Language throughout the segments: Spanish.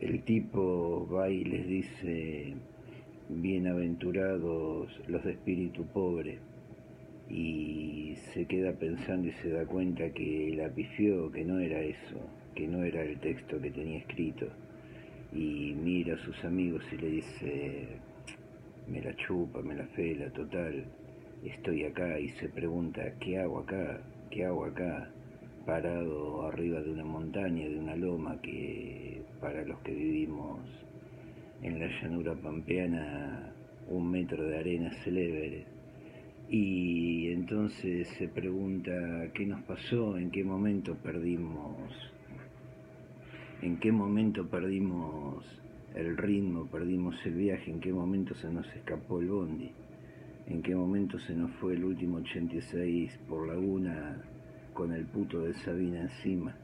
el tipo va y les dice, bienaventurados los de espíritu pobre, y se queda pensando y se da cuenta que la pifió, que no era eso, que no era el texto que tenía escrito, y mira a sus amigos y le dice, me la chupa, me la fela, total, estoy acá, y se pregunta, ¿qué hago acá? ¿Qué hago acá? Parado arriba de una montaña, de una loma que para los que vivimos en la llanura pampeana un metro de arena célebre. Y entonces se pregunta qué nos pasó, en qué momento perdimos, en qué momento perdimos el ritmo, perdimos el viaje, en qué momento se nos escapó el bondi, en qué momento se nos fue el último 86 por Laguna con el puto de Sabina encima.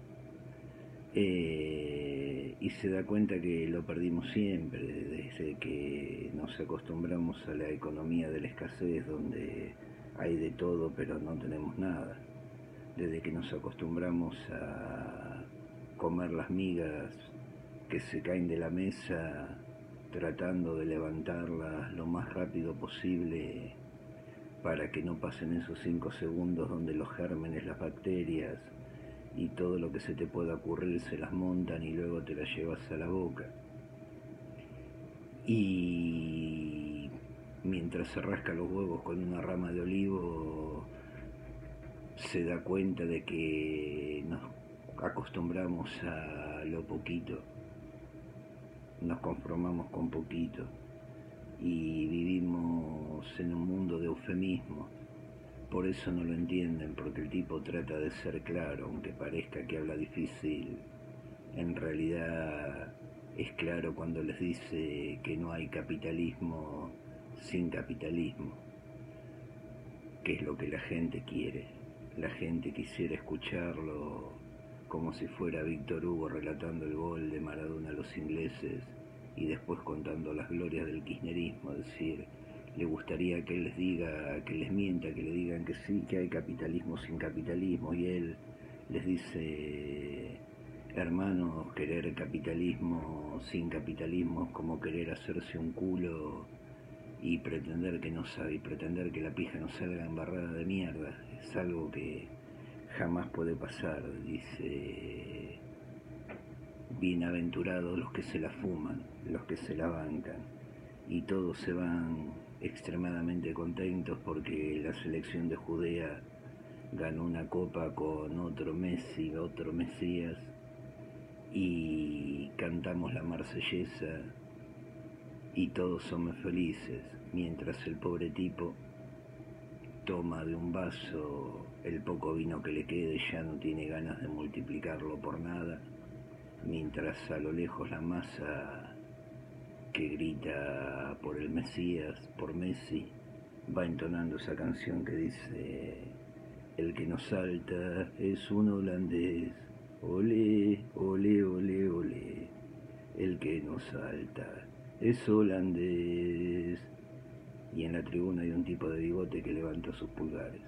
Eh, y se da cuenta que lo perdimos siempre, desde que nos acostumbramos a la economía de la escasez, donde hay de todo pero no tenemos nada. Desde que nos acostumbramos a comer las migas que se caen de la mesa, tratando de levantarlas lo más rápido posible para que no pasen esos cinco segundos donde los gérmenes, las bacterias y todo lo que se te pueda ocurrir se las montan y luego te las llevas a la boca. Y mientras se rasca los huevos con una rama de olivo, se da cuenta de que nos acostumbramos a lo poquito, nos conformamos con poquito y vivimos Por eso no lo entienden, porque el tipo trata de ser claro, aunque parezca que habla difícil. En realidad es claro cuando les dice que no hay capitalismo sin capitalismo, que es lo que la gente quiere. La gente quisiera escucharlo como si fuera Víctor Hugo relatando el gol de Maradona a los ingleses y después contando las glorias del kirchnerismo, decir, le gustaría que les diga, que les mienta, que le digan que sí, que hay capitalismo sin capitalismo, y él les dice, hermanos, querer capitalismo sin capitalismo es como querer hacerse un culo y pretender que no sabe, y pretender que la pija no salga embarrada de mierda, es algo que jamás puede pasar, dice bienaventurados los que se la fuman, los que se la bancan, y todos se van extremadamente contentos porque la selección de Judea ganó una copa con otro Messi, otro Mesías, y cantamos la marsellesa y todos somos felices, mientras el pobre tipo toma de un vaso el poco vino que le quede, ya no tiene ganas de multiplicarlo por nada mientras a lo lejos la masa que grita por el Mesías, por Messi, va entonando esa canción que dice, el que nos salta es un holandés, ole, ole, ole, ole, el que nos salta es holandés. Y en la tribuna hay un tipo de bigote que levanta sus pulgares.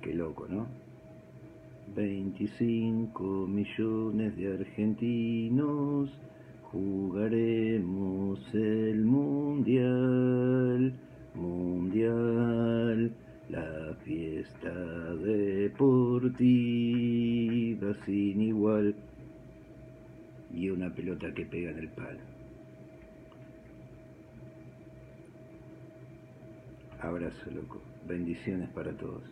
Qué loco, ¿no? 25 millones de argentinos jugaremos el mundial, mundial, la fiesta deportiva sin igual y una pelota que pega en el palo. Abrazo loco, bendiciones para todos.